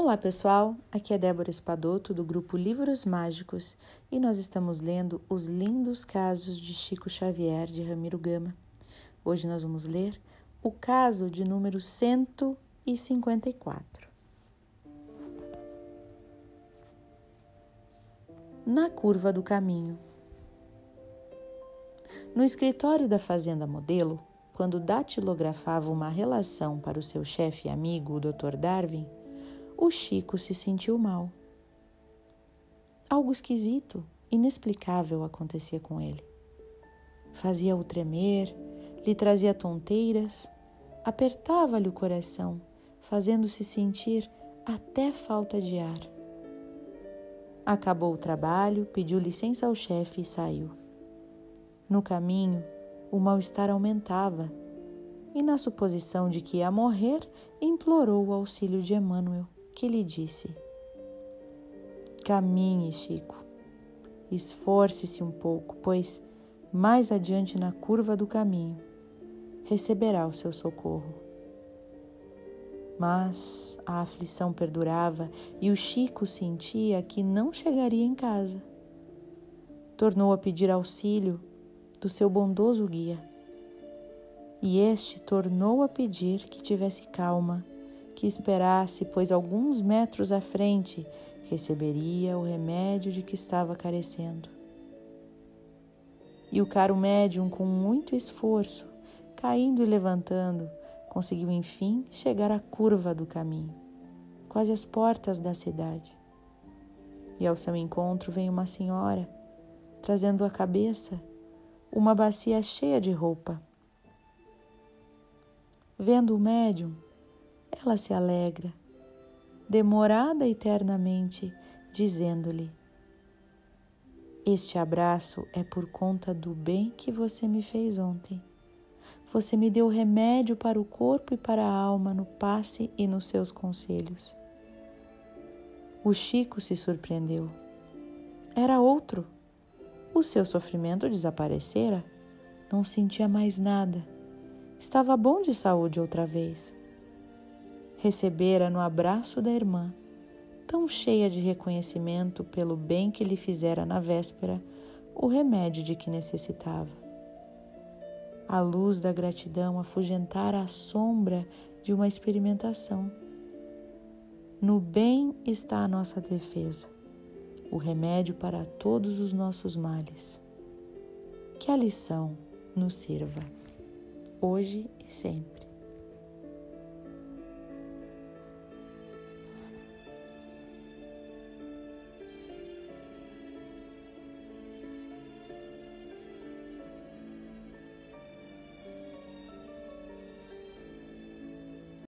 Olá pessoal, aqui é Débora Espadoto do grupo Livros Mágicos e nós estamos lendo Os Lindos Casos de Chico Xavier de Ramiro Gama. Hoje nós vamos ler o caso de número 154. Na curva do caminho. No escritório da Fazenda Modelo, quando datilografava uma relação para o seu chefe e amigo, o Dr. Darwin, o Chico se sentiu mal. Algo esquisito, inexplicável acontecia com ele. Fazia-o tremer, lhe trazia tonteiras, apertava-lhe o coração, fazendo-se sentir até falta de ar. Acabou o trabalho, pediu licença ao chefe e saiu. No caminho, o mal-estar aumentava e, na suposição de que ia morrer, implorou o auxílio de Emmanuel, que lhe disse: Caminhe, Chico, esforce-se um pouco, pois mais adiante na curva do caminho receberá o seu socorro. Mas a aflição perdurava e o Chico sentia que não chegaria em casa. Tornou a pedir auxílio do seu bondoso guia. E este tornou a pedir que tivesse calma, que esperasse, pois alguns metros à frente receberia o remédio de que estava carecendo. E o caro médium, com muito esforço, caindo e levantando, conseguiu enfim chegar à curva do caminho, quase às portas da cidade. E ao seu encontro vem uma senhora, trazendo a cabeça uma bacia cheia de roupa. Vendo o médium, ela se alegra, demorada eternamente, dizendo-lhe: Este abraço é por conta do bem que você me fez ontem. Você me deu remédio para o corpo e para a alma no passe e nos seus conselhos. O Chico se surpreendeu. Era outro o seu sofrimento desaparecera, não sentia mais nada. Estava bom de saúde outra vez. Recebera no abraço da irmã, tão cheia de reconhecimento pelo bem que lhe fizera na véspera, o remédio de que necessitava. A luz da gratidão afugentara a sombra de uma experimentação. No bem está a nossa defesa o remédio para todos os nossos males. Que a lição nos sirva, hoje e sempre.